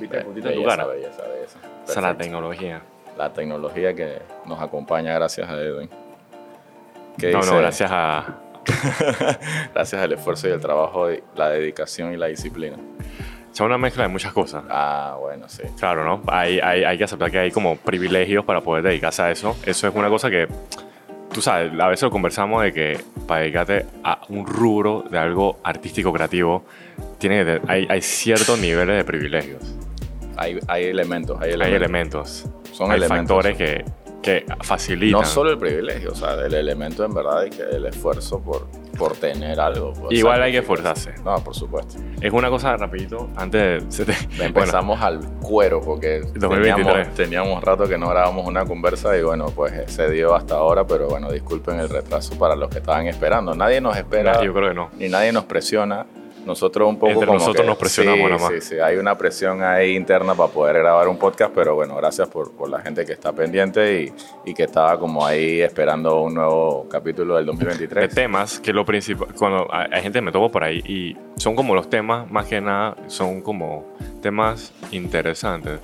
¿Viste el puntito en tu Belleza, cara? belleza, belleza. Esa es la tecnología. La tecnología que nos acompaña gracias a Edwin. ¿Qué No, dice? no, gracias a... gracias al esfuerzo y el trabajo, la dedicación y la disciplina. Es una mezcla de muchas cosas. Ah, bueno, sí. Claro, ¿no? Hay, hay, hay que aceptar que hay como privilegios para poder dedicarse a eso. Eso es una cosa que, tú sabes, a veces lo conversamos de que para dedicarte a un rubro de algo artístico, creativo, tiene que tener- hay, hay ciertos niveles de privilegios. Hay, hay elementos, hay elementos. Hay elementos. Son hay elementos. factores que, que facilitan. No solo el privilegio, o sea, el elemento en verdad y que el esfuerzo por, por tener algo. por Igual hay que esforzarse. No, por supuesto. Es una cosa, rapidito, antes de... se te- bueno, Empezamos al cuero porque 2023. teníamos, teníamos rato que no grabábamos una conversa y bueno, pues eh, se dio hasta ahora, pero bueno, disculpen el retraso para los que estaban esperando. Nadie nos espera, yo creo que no. ni nadie nos presiona. Nosotros un poco Entre como nosotros que- nos presionamos sí, nada más. Sí, sí, hay una presión ahí interna para poder grabar un podcast, pero bueno, gracias por, por la gente que está pendiente y, y que estaba como ahí esperando un nuevo capítulo del de 2023. temas que lo principal cuando hay gente que me topo por ahí y son como los temas más que nada son como temas interesantes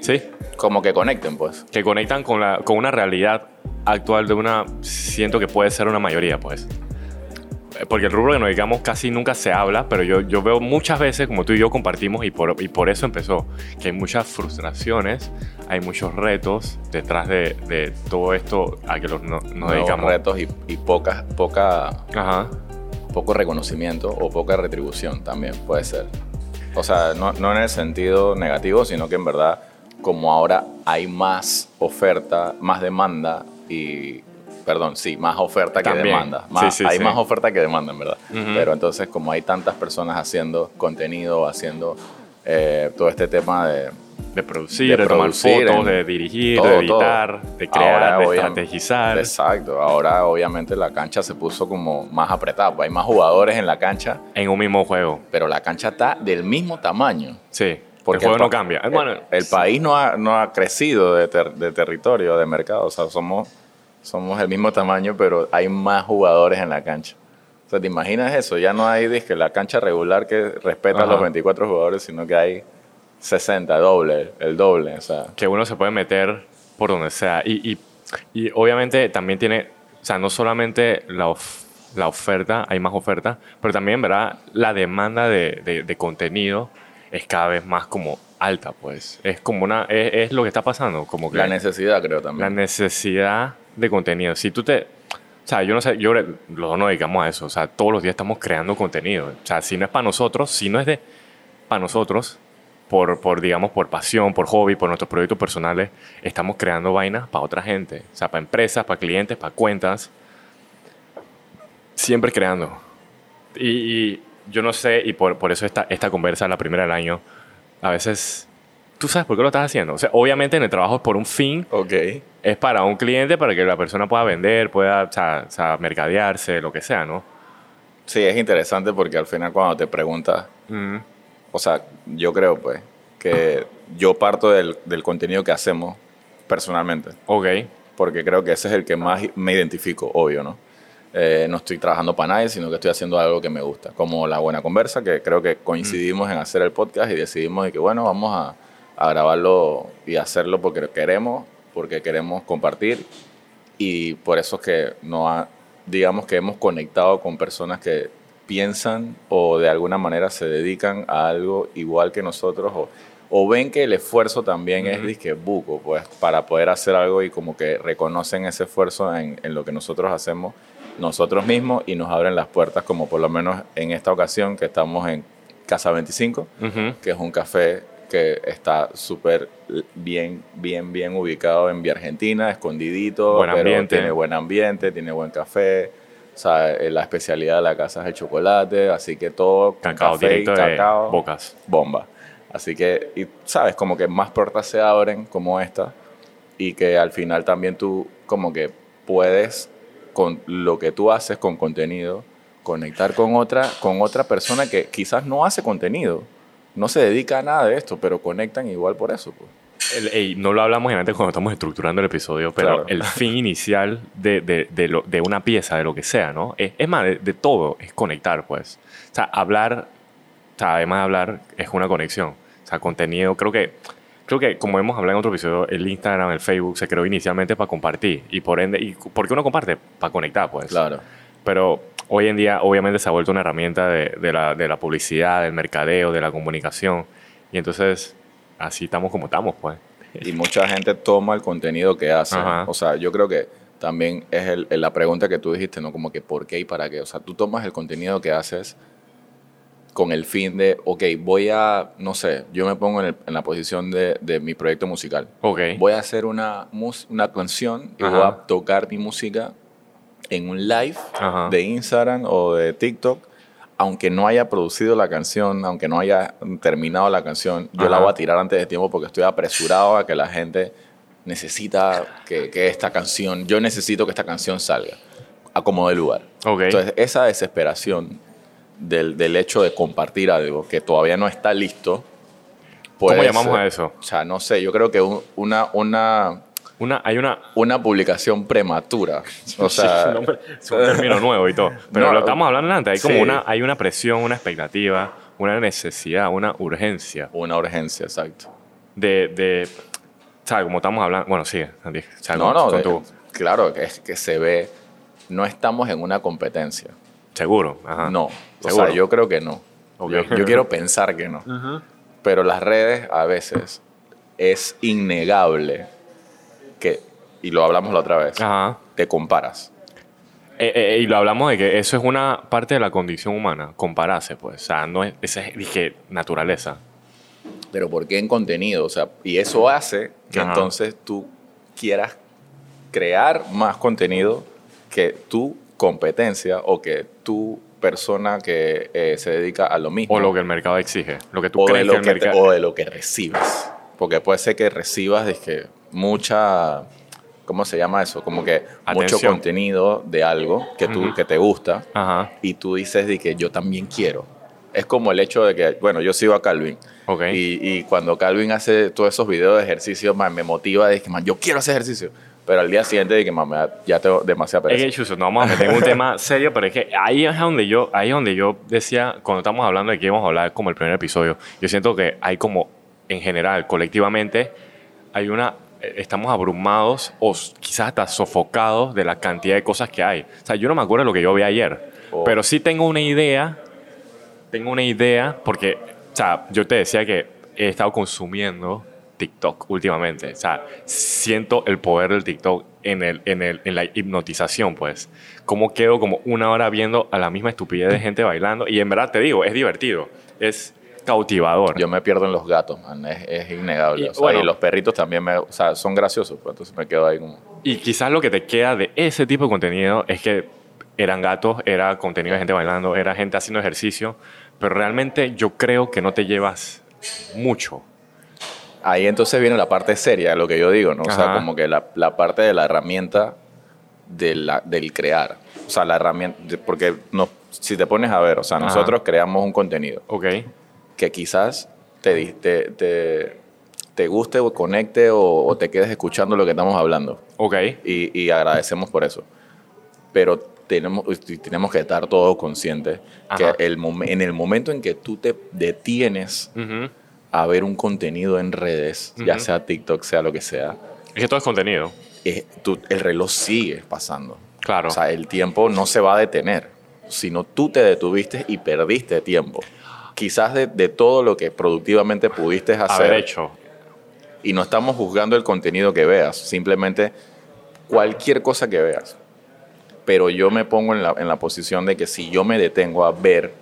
sí Como que conecten, pues. que conectan con la con una realidad actual de una siento que puede ser una mayoría pues porque el rubro que nos dedicamos casi nunca se habla pero yo, yo veo muchas veces como tú y yo compartimos y por, y por eso empezó que hay muchas frustraciones hay muchos retos detrás de, de todo esto a que los, no- nos Nuevos dedicamos retos y, y poca, poca ajá poco reconocimiento o poca retribución también puede ser. O sea, no, no en el sentido negativo, sino que en verdad, como ahora hay más oferta, más demanda y, perdón, sí, más oferta que demanda. Más- Sí, sí, hay sí. más oferta que demanda, en verdad. Pero entonces, como hay tantas personas haciendo contenido, haciendo eh, todo este tema de, De producir, de, De tomar fotos, en- de dirigir, todo, de editar, de crear, Ahora, de estrategizar. Exacto. Ahora, obviamente, la cancha se puso como más apretada. hay más jugadores en la cancha En un mismo juego. pero la cancha está del mismo tamaño. Sí. Porque el juego no cambia. El, bueno, el país no ha, no ha crecido de, ter- de territorio, de mercado. O sea, somos, somos el mismo tamaño, pero hay más jugadores en la cancha. O sea, ¿te imaginas eso? Ya no hay dizque, la cancha regular que respeta a Ajá. los 24 jugadores, sino que hay 60, doble, el doble. O sea, que uno se puede meter por donde sea. Y, y, y obviamente también tiene, o sea, no solamente la, of- la oferta, hay más oferta, pero también, ¿verdad? La demanda de, de- de contenido es cada vez más como alta, pues. Es como una, es, es lo que está pasando, como que la necesidad creo la también. necesidad de contenido. Si tú te... O sea, yo no sé, yo los dos nos dedicamos a eso. O sea, todos los días estamos creando contenido. O sea, si no es para nosotros, si no es de para nosotros, por, por, digamos, por pasión, por hobby, por nuestros proyectos personales, estamos creando vainas para otra gente. O sea, para empresas, para clientes, para cuentas. Siempre creando. Y, y yo no sé, y por, por eso esta, esta conversa, la primera del año, a veces... ¿Tú sabes por qué lo estás haciendo? O sea, obviamente en el trabajo es por un fin, Ok. es para un cliente, para que la persona pueda vender, pueda o sea, o sea, mercadearse, lo que sea, ¿no? Sí, es interesante porque al final cuando te preguntas, Mm, o sea, yo creo pues que yo parto del, del contenido que hacemos personalmente. ok, porque creo que ese es el que más me identifico, obvio, ¿no? Eh, no estoy trabajando para nadie, sino que estoy haciendo algo que me gusta, como La Buena Conversa, que creo que coincidimos en hacer el podcast y decidimos de que, bueno, vamos a, a grabarlo y hacerlo porque queremos, porque queremos compartir y por eso es que no ha- digamos que hemos conectado con personas que piensan o de alguna manera se dedican a algo igual que nosotros o, o ven que el esfuerzo también es Ujú. disque buco, pues para poder hacer algo y como que reconocen ese esfuerzo en, en lo que nosotros hacemos nosotros mismos y nos abren las puertas como por lo menos en esta ocasión que estamos en Casa 25, ujú, que es un café que está súper bien, bien, bien ubicado en Vía Argentina, escondidito, Buen pero ambiente. tiene buen ambiente, tiene buen café. O sea, eh, la especialidad de la casa es el chocolate, así que todo cacao café y directo de cacao, bocas. bomba. Así que, y sabes, como que más puertas se abren como esta y que al final también tú como que puedes con lo que tú haces con contenido conectar con otra con otra persona que quizás no hace contenido, no se dedica a nada de esto, pero conectan igual por eso. Pues. El- no lo hablamos antes cuando estamos estructurando el episodio, pero Claro. el fin inicial de, de, de, lo- de una pieza, de lo que sea, ¿no? Es, es más, de, de todo, es conectar, pues. O sea, hablar, o sea, además de hablar, es una conexión. O sea, contenido, creo que, creo que como hemos hablado en otro episodio, el Instagram, el Facebook se creó inicialmente para compartir. Y por ende, ¿y por qué uno comparte? Para conectar, pues. Claro. Pero hoy en día, obviamente, se ha vuelto una herramienta de, de la, de la publicidad, del mercadeo, de la comunicación. Y entonces, así estamos como estamos, pues. Y mucha gente toma el contenido que hace. Ajá. O sea, yo creo que también es el- la pregunta que tú dijiste, ¿no? Como que por qué y para qué. O sea, tú tomas el contenido que haces con el fin de, ok, voy a, no sé, yo me pongo en, el- en la posición de, de mi proyecto musical. Ok. Voy a hacer una, canción y Ajá. voy a tocar mi música en un live Ajá. de Instagram o de TikTok. Aunque no haya producido la canción, aunque no haya terminado la canción, yo la voy a tirar antes de tiempo porque estoy apresurado a que la gente necesita que, que esta canción, yo necesito que esta canción salga a como de lugar. Ok. Entonces, esa desesperación del, del hecho de compartir algo que todavía no está listo. ¿Cómo llamamos a eso? O sea, no sé, yo creo que un- una, una, Una, hay una... una publicación prematura. O sea, Sí, no, es un término nuevo y todo. Pero No, lo estamos hablando antes. Hay como sí. una, hay una presión, una expectativa, una necesidad, una urgencia una urgencia, exacto. de, de ¿sabes? Como estamos hablando. Bueno. O sea, No, con- no, con de- tu- claro, es que se ve, no estamos en una competencia. Seguro. Ajá. No, o Seguro. sea, yo creo que no. Yo, yo quiero pensar que no. Pero las redes a veces es innegable que, y lo hablamos la otra vez, Ajá. te comparas. Eh, eh, y lo hablamos de que eso es una parte de la condición humana, compararse, pues. O sea, no es, esa es, dije, naturaleza. Pero ¿por qué en contenido? O sea, y eso hace que Ajá. entonces tú quieras crear más contenido que tu competencia o que tu persona que eh, se dedica a lo mismo. O lo que el mercado exige. Lo que tú o de, crees lo que el que te- mercado... o de lo que recibes. Porque puede ser que recibas que mucha, ¿cómo se llama eso? Como que mucho contenido de algo que, tú, que te gusta Ajá. y tú dices de que yo también quiero. Es como el hecho de que, bueno, yo sigo a Calvin. Ok. Y, y cuando Calvin hace todos esos videos de ejercicio, man, me motiva de que, man, yo quiero hacer ejercicio. Pero al día siguiente de que, man, me da- ya tengo demasiada Es pereza. que, Chuzo, no meter en un tema serio, pero es que ahí es donde yo, ahí es donde yo decía, cuando estamos hablando de que íbamos a hablar como el primer episodio, yo siento que hay como, en general, colectivamente, hay una, eh, estamos abrumados o quizás hasta sofocados de la cantidad de cosas que hay. O sea, yo no me acuerdo de lo que yo vi ayer, Oh. pero sí tengo una idea, tengo una idea, porque, o sea, yo te decía que he estado consumiendo TikTok últimamente. O sea, siento el poder del TikTok en, el, en, el, en la hipnotización, pues. Cómo quedo como una hora viendo a la misma estupidez de gente bailando. Y en verdad te digo, es divertido. Es cautivador. Yo me pierdo en los gatos, man, es, es innegable. Y, o sea, bueno. y los perritos también me, o sea, son graciosos, pues entonces me quedo ahí como... Y quizás lo que te queda de ese tipo de contenido es que eran gatos, era contenido de gente bailando, era gente haciendo ejercicio, pero realmente yo creo que no te llevas mucho. Ahí entonces viene la parte seria de lo que yo digo, ¿no? O sea, como que la, la parte de la herramienta de la, del crear. O sea, la herramienta, porque no, si te pones a ver, o sea, Ajá. nosotros creamos un contenido ¿Ok? que quizás te, te, te, te guste o conecte o, o te quedes escuchando lo que estamos hablando. ¿Ok? Y, y agradecemos por eso. Pero tenemos, tenemos que estar todos conscientes Ajá. que el en el momento en que tú te detienes. A ver un contenido en redes, ya sea TikTok, sea lo que sea, Es que todo es contenido. tú- el reloj sigue pasando. Claro. O sea, el tiempo no se va a detener, sino tú te detuviste y perdiste tiempo. Quizás de, de todo lo que productivamente pudiste hacer. haber hecho. Y no estamos juzgando el contenido que veas, simplemente cualquier cosa que veas. Pero yo me pongo en la, en la posición de que si yo me detengo a ver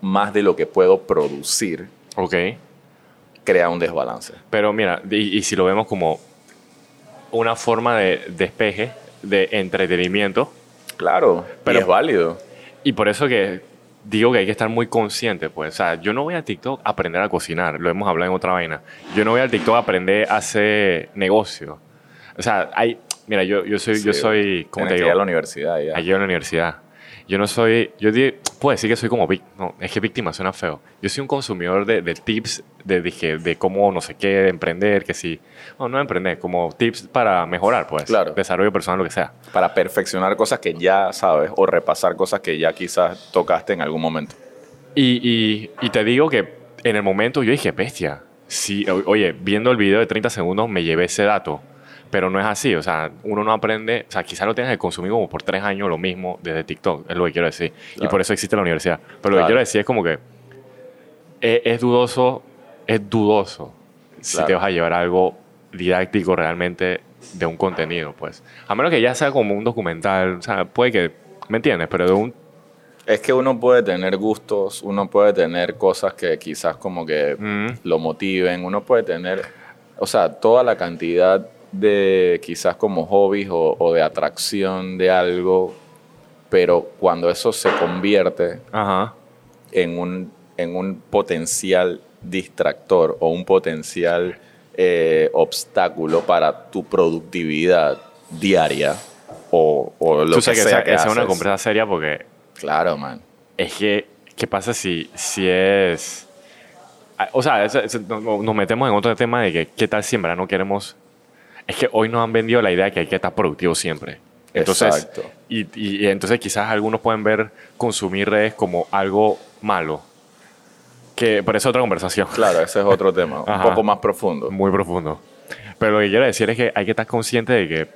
más de lo que puedo producir, Ok. Crea un desbalance. Pero mira, y, y si lo vemos como una forma de despeje, de entretenimiento, Claro, Pero- es válido. y por eso que digo que hay que estar muy consciente, pues. O sea, yo no voy a TikTok a aprender a cocinar, lo hemos hablado en otra vaina. Yo no voy al TikTok a aprender a hacer negocio. O sea, hay, mira, yo, yo soy, yo soy, ¿cómo te digo? a la universidad ya. Allí en la universidad. Yo no soy, yo di- puedo decir que soy como víctima, no, es que víctima suena feo. Yo soy un consumidor de, de tips de, dije, de cómo no sé qué, de emprender, que sí, no, no emprender, como tips para mejorar, pues, Claro. desarrollo personal, lo que sea. Para perfeccionar cosas que ya sabes o repasar cosas que ya quizás tocaste en algún momento. Y, y, y te digo que en el momento yo dije, bestia, sí, oye, viendo el video de 30 segundos me llevé ese dato, pero no es así, o sea, uno no aprende, o sea, quizás lo tengas que consumir como por tres años lo mismo desde TikTok, es lo que quiero decir, y por eso existe la universidad. Pero lo que quiero decir es como que es, es dudoso, es dudoso si te vas a llevar algo didáctico realmente de un contenido, pues. A menos que ya sea como un documental, o sea, puede que, ¿me entiendes? Pero de un... Es que uno puede tener gustos, uno puede tener cosas que quizás como que Mm, lo motiven, uno puede tener, o sea, toda la cantidad de quizás como hobbies o, o de atracción de algo, pero cuando eso se convierte ajá. en un, en un potencial distractor o un potencial eh, obstáculo para tu productividad diaria o, o lo Tú que sabes sea que que esa, es una haces. conversa seria porque Claro, man. es que, ¿qué pasa si, si es... O sea, es- es- no- no- nos metemos en otro tema de que, ¿qué tal si en verdad no queremos... Es que hoy nos han vendido la idea de que hay que estar productivo siempre. Entonces, Exacto. y, y- y entonces quizás algunos pueden ver consumir redes como algo malo. Que, pero es otra conversación. Claro, ese es otro tema, un Ajá. poco más profundo. Muy profundo. Pero lo que quiero decir es que hay que estar consciente de que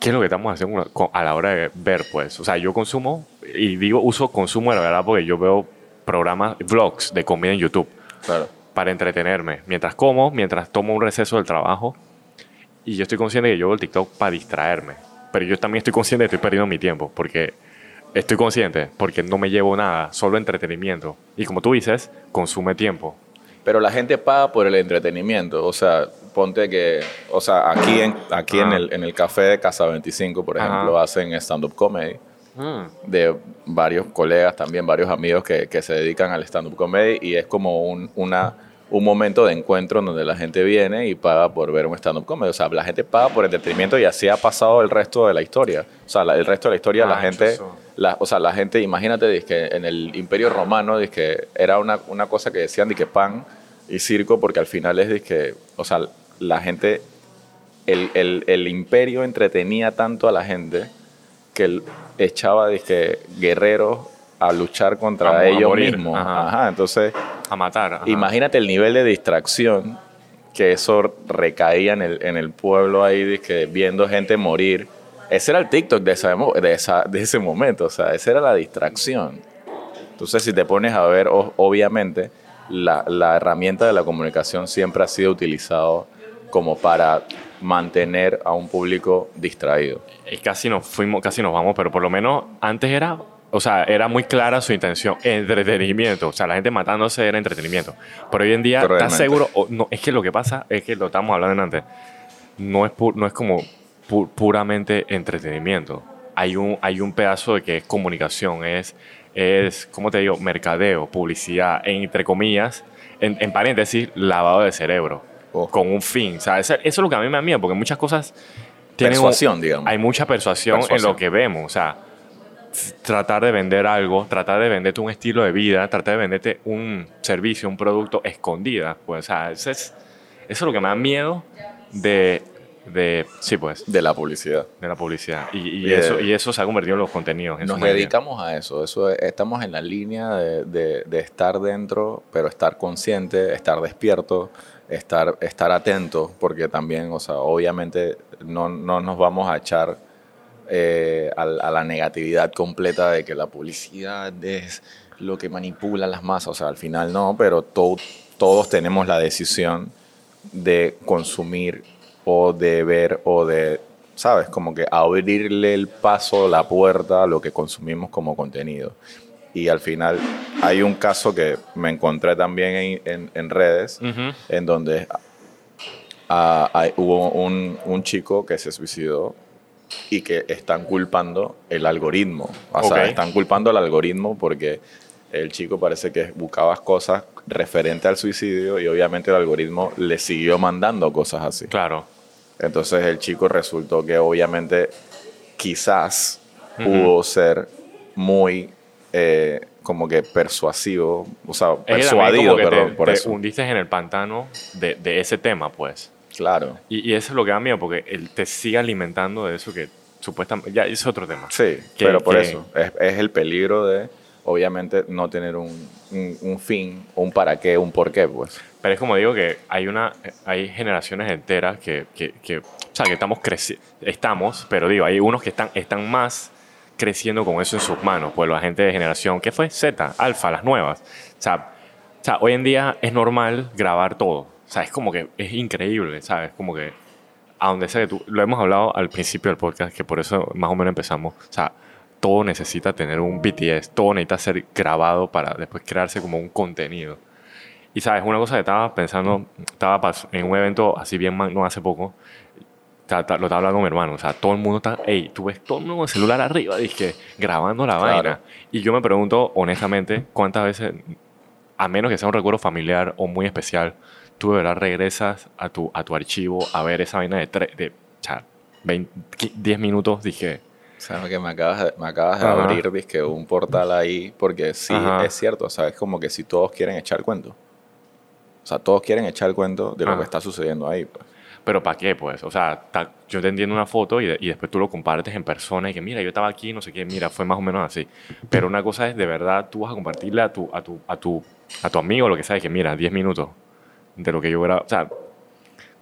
qué es lo que estamos haciendo a la hora de ver, pues. O sea, yo consumo, y digo uso consumo de la verdad porque yo veo programas, vlogs de comida en YouTube Claro. para entretenerme. Mientras como, mientras tomo un receso del trabajo. Y yo estoy consciente que yo veo el TikTok para distraerme. Pero yo también estoy consciente de que estoy perdiendo mi tiempo. Porque estoy consciente, porque no me llevo nada, solo entretenimiento. Y como tú dices, consume tiempo. Pero la gente paga por el entretenimiento. O sea, ponte que, o sea, aquí en, aquí en, Ajá. el, en el café de Casa 25, por ejemplo, hacen stand-up comedy de varios colegas, también varios amigos que, que se dedican al stand-up comedy y es como un, una, un momento de encuentro donde la gente viene y paga por ver un stand-up comedy. O sea, la gente paga por entretenimiento y así ha pasado el resto de la historia. O sea, la- el resto de la historia, la Ah, gente... La, o sea, la gente, imagínate, que en el Imperio Romano, que era una, una cosa que decían, que pan y circo, porque al final es, que, o sea, la gente, el, el, el imperio entretenía tanto a la gente que echaba, que guerreros a luchar contra A a ellos morir, mismos. ajá. Ajá, entonces, A matar. ajá. imagínate el nivel de distracción que eso recaía en el, en el pueblo ahí, dizque, viendo gente morir. Ese era el TikTok de, esa, de, esa, de ese momento, o sea, esa era la distracción. Entonces, si te pones a ver, obviamente, la, la herramienta de la comunicación siempre ha sido utilizado como para mantener a un público distraído. Y casi nos fuimos, casi nos vamos, pero por lo menos antes era, o sea, era muy clara su intención, entretenimiento. O sea, la gente matándose era entretenimiento. Pero hoy en día, ¿estás seguro? O no, es que lo que pasa es que lo estamos hablando antes. No es, pu- no es como pu- puramente entretenimiento. Hay un, hay un pedazo de que es comunicación, es, es, ¿cómo te digo? Mercadeo, publicidad, entre comillas, en, en paréntesis, lavado de cerebro. Oh. Con un fin. O sea, eso, eso es lo que a mí me da miedo, porque muchas cosas tienen un- Persuasión, digamos. hay mucha persuasión, Persuasión. en lo que vemos. O sea, tratar de vender algo, tratar de venderte un estilo de vida, tratar de venderte un servicio, un producto escondida. Pues, o sea, eso es, eso es lo que me da miedo de, de sí, pues, De la publicidad. de la publicidad. Y, eso, y eso se ha convertido en los contenidos. en Nos dedicamos a eso, eso es- estamos en la línea de, de- de estar dentro, pero estar consciente, estar despierto, estar, estar atento, porque también, o sea, obviamente no, no nos vamos a echar eh, a, a la negatividad completa de que la publicidad es lo que manipula las masas, o sea, al final no, pero to- todos tenemos la decisión de consumir o de ver o de, ¿sabes? Como que abrirle el paso, la puerta a lo que consumimos como contenido. Y al final hay un caso que me encontré también en, en- en redes, Ujú. en donde ah, hubo un, un chico que se suicidó y que están culpando el algoritmo. O sea, están culpando al algoritmo porque el chico parece que buscaba cosas referente al suicidio y obviamente el algoritmo le siguió mandando cosas así. Claro. Entonces el chico resultó que obviamente quizás pudo ser muy eh, como que persuasivo, o sea, Es persuadido, que perdón, te, por te eso. hundiste en el pantano de, de ese tema, pues. Claro. Y, y eso es lo que da miedo, porque él te sigue alimentando de eso que supuestamente... Ya, es otro tema. Sí, Que- pero por que- eso, es, es el peligro de, obviamente no tener un, un, un fin, un para qué, un por qué, pues. Pero es como digo que hay una hay generaciones enteras que, que, que o sea, que estamos creciendo, estamos, pero digo, hay unos que están, están más creciendo con eso en sus manos, pues la gente de generación, ¿qué fue? Z, Alfa, las nuevas. O sea, o sea, hoy en día es normal grabar todo. O sea, es como que es increíble, ¿sabes? Como que a donde sea que tú, lo hemos hablado al principio del podcast, que por eso más o menos empezamos. O sea, todo necesita tener un BTS, todo necesita ser grabado para después crearse como un contenido. Y sabes, una cosa que estaba pensando, estaba en un evento así bien no hace poco, lo estaba hablando con mi hermano, o sea, todo el mundo está, hey, tú ves todo el mundo con el celular arriba, dizque, grabando la Claro. vaina. Y yo me pregunto, honestamente, cuántas veces, a menos que sea un recuerdo familiar o muy especial, tú de verdad regresas a tu, a tu archivo a ver esa vaina de, tre- de o sea, 20, 10 minutos, dije, O sea, que me acabas de, me acabas de abrir dizque, un portal ahí, porque sí, Ajá. es cierto, o sea, es como que si todos quieren echar cuento. O sea, todos quieren echar cuento de lo Ajá. que está sucediendo ahí, pues. Pero ¿para qué, pues? O sea, ta- yo te entiendo una foto y, de- y después tú lo compartes en persona y que, mira, yo estaba aquí, no sé qué, mira, fue más o menos así. Pero una cosa es, de verdad, tú vas a compartirle a tu, a tu, a tu, a tu amigo lo que sabes, que mira, 10 minutos de lo que yo grabo. O sea,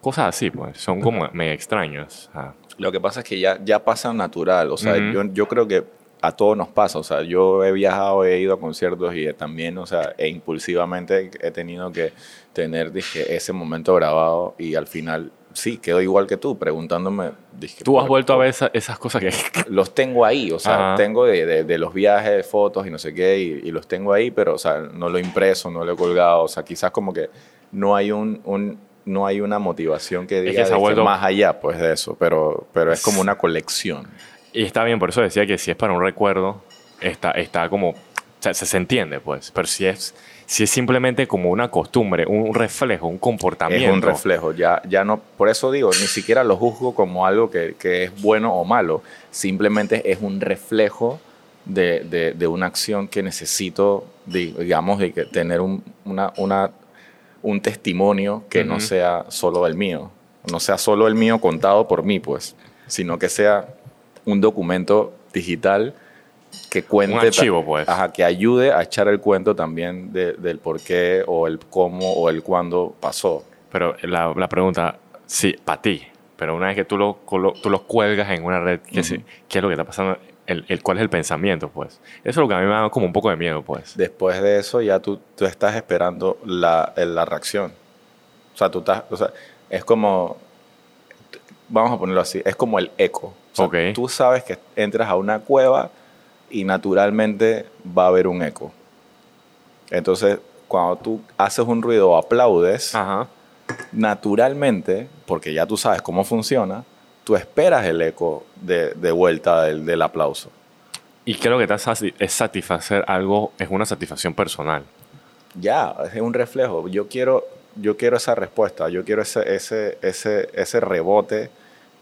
cosas así, pues, son como medio extrañas. Lo que pasa es que ya, ya pasa natural, o sea, yo, yo creo que a todos nos pasa, o sea, yo he viajado, he ido a conciertos y también, o sea, e impulsivamente he tenido que tener, dije, ese momento grabado y al final, sí, quedo igual que tú, preguntándome, dije, tú has ¿por- vuelto a ver esa- esas cosas que... los tengo ahí, o sea, Ajá. tengo de, de- de los viajes, fotos y no sé qué, y, y los tengo ahí, pero, o sea, no lo he impreso, no lo he colgado, o sea, quizás como que no hay un, un- no hay una motivación que que diga se ha de que vuelto- más allá, pues, de eso, pero, pero es como una colección. Y está bien, por eso decía que si es para un recuerdo, está, está como... O sea, se, se entiende, pues. Pero si es, si es simplemente como una costumbre, un reflejo, un comportamiento... Es un reflejo, ya, ya no, por eso digo, ni siquiera lo juzgo como algo que, que es bueno o malo, simplemente es un reflejo de, de- de una acción que necesito, di- digamos, de que tener un, una, una- un testimonio que no Ujú. sea solo el mío, no sea solo el mío contado por mí, pues, sino que sea un documento digital que cuente... Un archivo, pues. Ajá, que ayude a echar el cuento también de- del por qué o el cómo o el cuándo pasó. Pero la, la pregunta, sí, para ti, pero una vez que tú lo, tú los cuelgas en una red, ¿qué, se- Ujú. qué es lo que está pasando? El, el- ¿Cuál es el pensamiento, pues? Eso es lo que a mí me da como un poco de miedo, pues. Después de eso ya tú, tú estás esperando la, la reacción. O sea, tú estás, o sea, es como, vamos a ponerlo así, es como el eco. O sea, Ok. Tú sabes que entras a una cueva y naturalmente va a haber un eco. Entonces, cuando tú haces un ruido o aplaudes, Ajá. naturalmente, porque ya tú sabes cómo funciona, tú esperas el eco de, de vuelta del, del aplauso. Y creo que te hace es satisfacer algo, es una satisfacción personal. Ya, es un reflejo. Yo quiero, yo quiero esa respuesta, yo quiero ese, ese, ese, ese rebote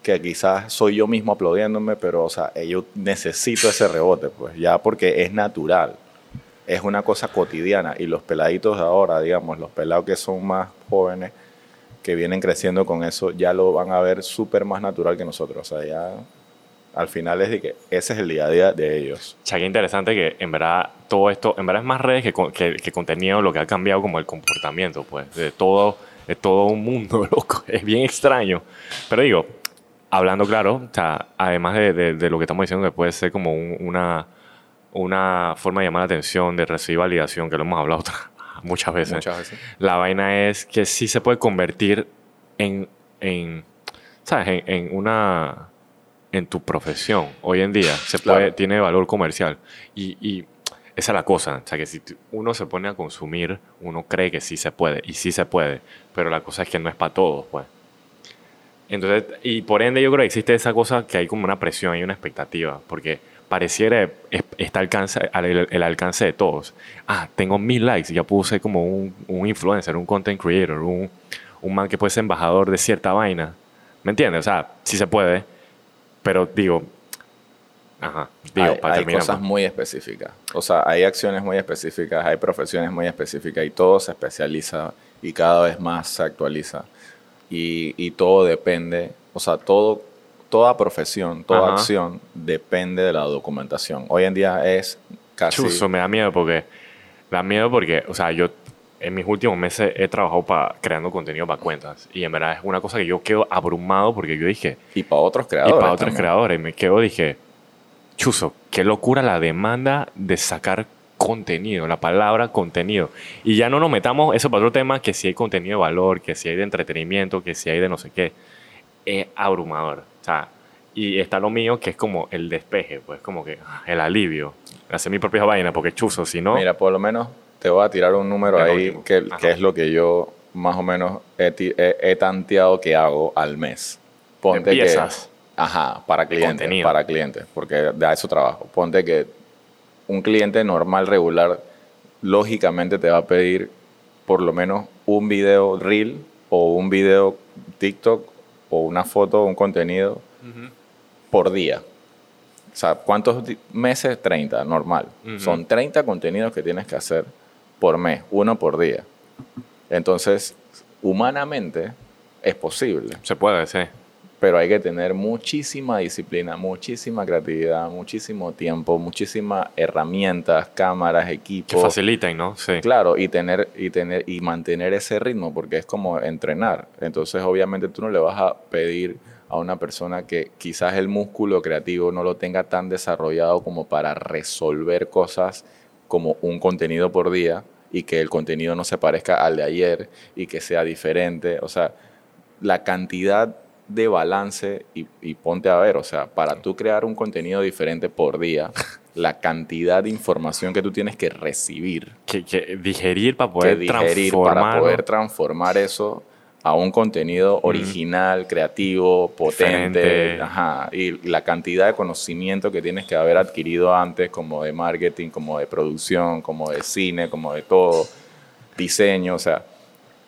que quizás soy yo mismo aplaudiéndome, pero o sea, eh, yo necesito ese rebote, pues ya porque es natural, es una cosa cotidiana y los peladitos de ahora, digamos, los pelados que son más jóvenes, que vienen creciendo con eso, ya lo van a ver súper más natural que nosotros, o sea, ya al final es de que ese es el día a día de ellos. Sea, qué interesante que en verdad todo esto, en verdad es más redes que, que, que contenido lo que ha cambiado como el comportamiento, pues, de todo, de todo un mundo, loco. Es bien extraño. Pero digo, hablando claro, sea, además de, de- de lo que estamos diciendo que puede ser como un- una, una forma de llamar la atención, de recibir validación, que lo hemos hablado muchas veces. Muchas veces. La vaina es que sí se puede convertir en, en ¿sabes? En, en una, en tu profesión. Hoy en día se Claro. puede, tiene valor comercial. Y, y esa es la cosa. O sea, que si uno se pone a consumir, uno cree que sí se puede. Y sí se puede. Pero la cosa es que no es para todos, pues. Entonces, y por ende yo creo que existe esa cosa que hay como una presión, hay una expectativa, porque pareciera es- está alcance, al- el, el alcance de todos. Ah, tengo mil likes, ya puedo ser como un, un influencer, un content creator, un, un man que puede ser embajador de cierta vaina. ¿Me entiendes? O sea, sí se puede, pero digo, ajá, digo, hay, para hay terminar. cosas pues. muy específicas. O sea, hay acciones muy específicas, hay profesiones muy específicas y todo se especializa y cada vez más se actualiza. Y, y todo depende, o sea, todo, toda profesión, toda Ajá. acción depende de la documentación. Hoy en día es casi. Chuzo, me da miedo porque. Me da miedo porque, o sea, yo en mis últimos meses he trabajado para creando contenido para cuentas. Y en verdad es una cosa que yo quedo abrumado porque yo dije. Y para otros Y creadores. para otros también. creadores. Y me quedo, dije. Chuzo, qué locura la demanda de sacar contenido, la palabra contenido. Y ya no nos metamos eso para otro tema, que si hay contenido de valor, que si hay de entretenimiento, que si hay de no sé qué. Es abrumador. O sea, y está lo mío que es como el despeje, pues como que el alivio. Hacer mi propia vaina, porque chuzo, si no... Mira, por lo menos te voy a tirar un número ahí que, es lo que yo más o menos he, ti- he- he tanteado que hago al mes. Ponte Empiezas. que... Ajá, para clientes. contenido. Para clientes, porque de eso trabajo. Ponte que un cliente normal, regular, lógicamente te va a pedir por lo menos un video reel o un video TikTok o una foto o un contenido por día. O sea, ¿cuántos meses? 30, normal. Son 30 contenidos que tienes que hacer por mes, uno por día. Entonces, humanamente es posible, Se puede, sí. Pero hay que tener muchísima disciplina, muchísima creatividad, muchísimo tiempo, muchísimas herramientas, cámaras, Que equipos. faciliten, ¿no? Sí. Claro, y tener, y tener, y mantener ese ritmo, porque es como entrenar. Entonces, obviamente, tú no le vas a pedir a una persona que quizás el músculo creativo no lo tenga tan desarrollado como para resolver cosas como un contenido por día y que el contenido no se parezca al de ayer y que sea diferente. O sea, la cantidad de balance y, y ponte a ver, o sea, para tú crear un contenido diferente por día, la cantidad de información que tú tienes que recibir. Que, que digerir para que poder digerir para poder transformar eso a un contenido original, creativo, potente, Diferente. ajá, y la cantidad de conocimiento que tienes que haber adquirido antes, como de marketing, como de producción, como de cine, como de todo, diseño, o sea,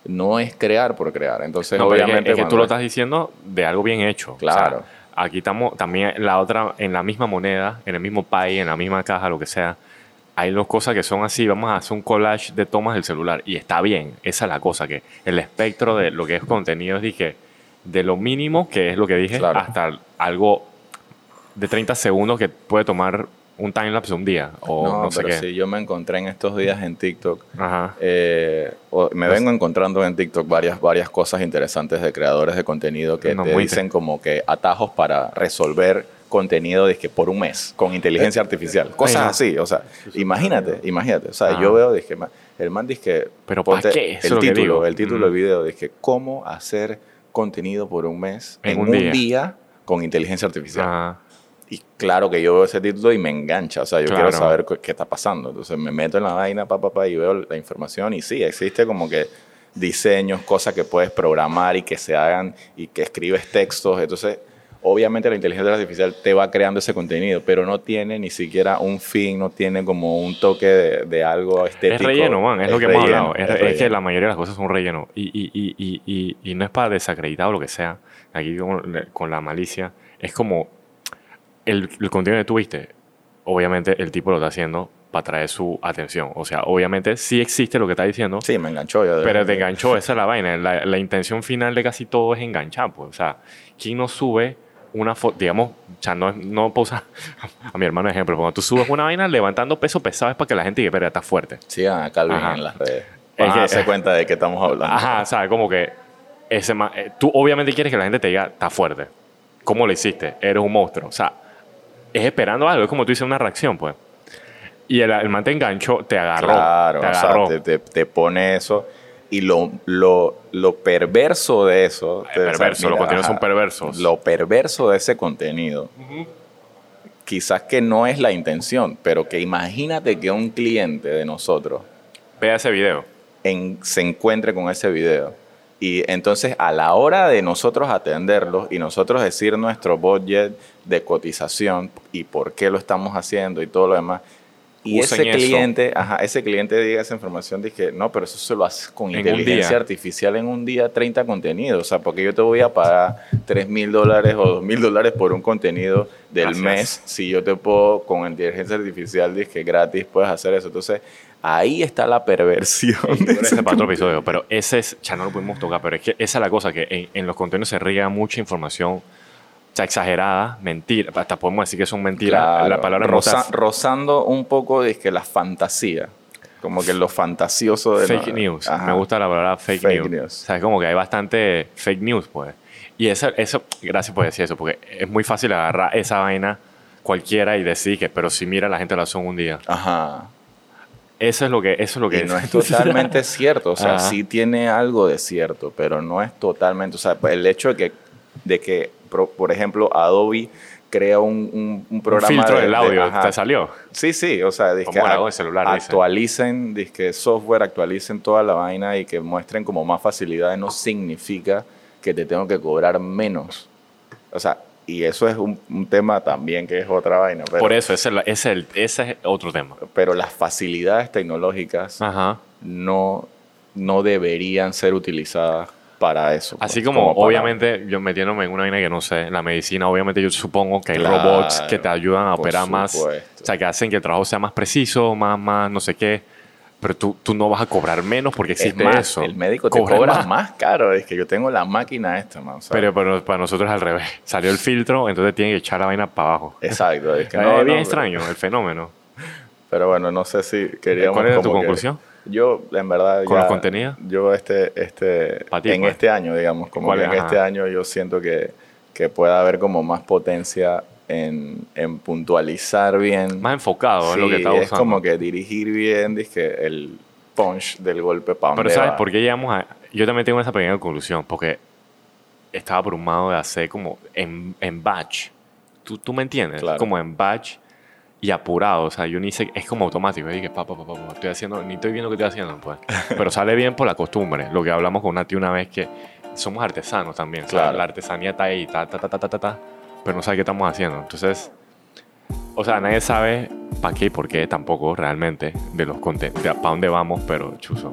no es crear por crear. Entonces, No, pero es que- obviamente, es que, tú lo estás diciendo de algo bien hecho. Claro. O sea, aquí estamos también la otra, en la misma moneda, en el mismo país, en la misma caja, lo que sea. Hay dos cosas que son así. Vamos a hacer un collage de tomas del celular. Y está bien. Esa es la cosa. Que el espectro de lo que es contenido es dije, de lo mínimo, que es lo que dije, Claro. hasta algo de 30 segundos que puede tomar un timelapse de un día. O no, no, sé pero qué. sí, yo me encontré en estos días en TikTok Ajá. Eh, o- me vengo encontrando en TikTok varias, varias cosas interesantes de creadores de contenido que No, te dicen como que atajos para resolver contenido dizque, por un mes con inteligencia artificial. Cosas no. así, o sea, imagínate, imagínate. O sea, yo veo, dizque, el man dice Pero ¿para qué? El título, el título Mm. del video, dije, cómo hacer contenido por un mes En en, un un, día. día. con inteligencia artificial. Ajá. Y claro que yo veo ese título y me engancha, o sea, yo Claro. quiero saber qué está pasando. Entonces me meto en la vaina, pa, pa, pa, y veo la información y sí, existe como que diseños, cosas que puedes programar y que se hagan y que escribes textos. Entonces, obviamente la inteligencia artificial te va creando ese contenido, pero no tiene ni siquiera un fin, no tiene como un toque de, de algo estético. Es relleno, man, es, lo que hemos relleno, hablado. Es, es es que la mayoría de las cosas son relleno. Y, y, y, y no es para desacreditar o lo que sea. Aquí con, con la malicia. Es como el, el contenido que tuviste. Obviamente el tipo lo está haciendo para traer su atención. O sea, obviamente sí existe lo que está diciendo. Sí, me enganchó. Yo, Pero te enganchó, esa es la vaina. La, la intención final de casi todo es enganchar, pues. O sea, ¿quién no sube una foto? Digamos, o sea, no, no usar a mi hermano ejemplo. Cuando tú subes una vaina levantando peso pesado es para que la gente diga, pero está fuerte. Sigan a Calvin Ajá. en las redes. Es Van a darse cuenta de qué estamos hablando. Ajá, ¿sabes? Como que ese eh, tú obviamente quieres que la gente te diga, está fuerte. ¿Cómo lo hiciste? Eres un monstruo. O sea, es esperando algo. Es como tú dices una reacción, pues. Y el, el man te enganchó, te agarró. Claro, te o sea, agarró. te, te- te pone eso. Y lo, lo, lo perverso de eso. Es perverso, los contenidos son perversos. Lo perverso de ese contenido. Quizás que no es la intención, pero que imagínate que un cliente de nosotros Vea ese video. en- se encuentre con ese video. Y entonces a la hora de nosotros atenderlos y nosotros decir nuestro budget de cotización y por qué lo estamos haciendo y todo lo demás, y ese cliente, ajá, ese cliente diga esa información, dije, no, pero eso se lo hace con En inteligencia artificial en un día, 30 contenidos. O sea, porque yo te voy a pagar 3 mil dólares o 2 mil dólares por un contenido del Gracias. mes, si yo te puedo, con inteligencia artificial, dije, gratis, puedes hacer eso. Entonces, ahí está la perversión. de Ese ese es para otro episodio, pero ese es, ya no lo pudimos tocar, pero es que esa es la cosa, que en, en los contenidos se riega mucha información o sea, exageradas, mentiras, hasta podemos decir que son mentiras. Claro, la palabra roza- rozando un poco de que la fantasía, como que lo fantasioso de fake news. Ajá. Me gusta la palabra fake, Fake news. news. O sea, es como que hay bastante fake news, pues. Y eso, eso, gracias por decir eso, porque es muy fácil agarrar esa vaina cualquiera y decir que, pero si mira, la gente lo hace un día. Ajá. Eso es lo que, eso es lo que Y no es totalmente cierto, o sea, Ajá. sí tiene algo de cierto, pero no es totalmente, o sea, el hecho de que, de que por ejemplo, Adobe crea un, un- un un programa filtro de- del de- audio, ajá. ¿te salió? Sí, sí, o sea, voz del celular, dice. actualicen, dizque software, actualicen toda la vaina y que muestren como más facilidades no significa que te tengo que cobrar menos. O sea, y eso es un, un tema también que es otra vaina. Pero, Por eso, ese es, ese es el- ese es otro tema. pero las facilidades tecnológicas Ajá. no, no deberían ser utilizadas para eso. Así pues, como, para- obviamente, yo metiéndome en una vaina que no sé, la medicina, obviamente yo supongo que hay Claro, robots que te ayudan a operar más, o sea, que hacen que el trabajo sea más preciso, más, más, no sé qué, pero tú, tú no vas a cobrar menos porque existe eso. el médico te Cobra cobra más. más. caro. Es que yo tengo la máquina esta, man. Pero, pero para nosotros es al revés. Salió el filtro, entonces tienen que echar la vaina para abajo. Exacto. Es que no, bien no, extraño el fenómeno. Pero bueno, no sé si queríamos. ¿Cuál era tu que- conclusión? yo, en verdad. ¿Con ya- los contenidos? Yo, este. este ti, en pues. este año, digamos, como ¿Cuál que en Ajá. este año yo siento que, que puede haber como más potencia en, en puntualizar bien. Más enfocado es lo que Sí, está es usando. como que dirigir bien, dizque el punch del golpe para Pero ¿sabes por qué llegamos a...? Yo también tengo esa pequeña conclusión, porque estaba abrumado de hacer como en, en batch. ¿Tú, ¿Tú me entiendes? Claro. Como en batch y apurado. O sea, yo ni sé... Es como automático. Y dije, papá, papá, papá, estoy haciendo... Ni estoy viendo qué estoy haciendo, pues. Pero sale bien por la costumbre. Lo que hablamos con Nati una vez que somos artesanos también. O sea, Claro. la artesanía está ahí, ta, ta, ta, ta, ta, ta, ta, pero no sabe qué estamos haciendo. Entonces... O sea, nadie sabe para qué y por qué tampoco realmente de los contenidos, para dónde vamos, pero chuzo.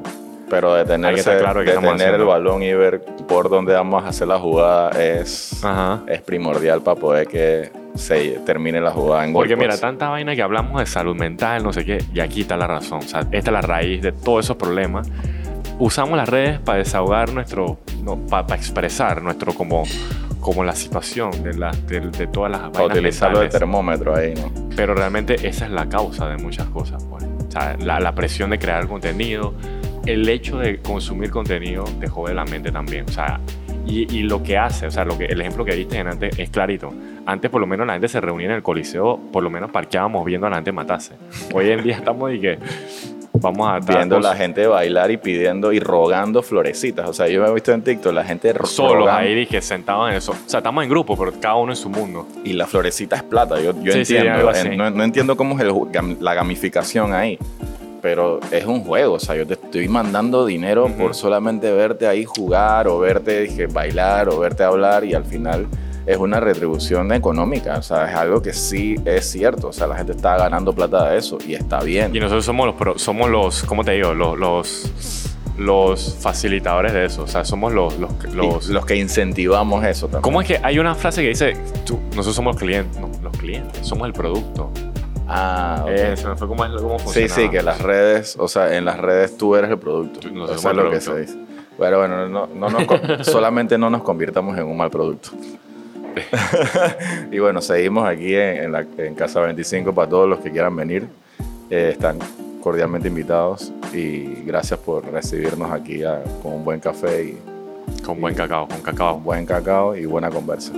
Pero detenerse, claro de detener el balón y ver por dónde vamos a hacer la jugada es, Ajá. es primordial para poder que se termine la jugada en Porque mira, pues. tanta vaina que hablamos de salud mental, no sé qué, y aquí está la razón. O sea, esta es la raíz de todos esos problemas. Usamos las redes para desahogar nuestro, no, para, expresar nuestro como, como la situación de, la, de, de todas las vainas utilizarlo de termómetro ahí, ¿no? Pero realmente esa es la causa de muchas cosas. Pues. O sea, la, la presión de crear contenido, el hecho de consumir contenido te jode la mente también. O sea, y, y lo que hace, o sea, lo que, el ejemplo que diste antes es clarito. Antes por lo menos la gente se reunía en el coliseo, por lo menos parqueábamos viendo a la gente matarse. Hoy en día estamos y que vamos a estar Viendo la gente bailar y pidiendo y rogando florecitas. O sea, yo me he visto en TikTok la gente solos ahí dije, sentados en eso. O sea, estamos en grupo, pero cada uno en su mundo. y la florecita es plata. Yo, yo Sí, sí, entiendo. así. En- no, no entiendo cómo es el la gamificación ahí. Pero es un juego, o sea, yo te estoy mandando dinero Ujú. por solamente verte ahí jugar o verte dije, bailar o verte hablar y al final es una retribución económica, o sea, es algo que sí es cierto, o sea, la gente está ganando plata de eso y está bien. Y nosotros somos los, pro- somos los ¿cómo te digo? Los, los, los facilitadores de eso. O sea, somos los... los, los los que incentivamos eso también. ¿Cómo es que hay una frase que dice, tú, nosotros somos los clientes, no, los clientes, somos el producto? Ah, ok. Eh, se me fue cómo, es- cómo Sí, sí, que las redes, o sea, en las redes tú eres el producto. Tú- Eso es somos lo el que producto. se dice. Pero bueno, no, no nos solamente no nos convirtamos en un mal producto. y bueno, seguimos aquí en, en la- en Casa 25 para todos los que quieran venir. Eh, están cordialmente invitados y gracias por recibirnos aquí a- con un buen café y Con buen cacao, con cacao. buen cacao y buena conversa.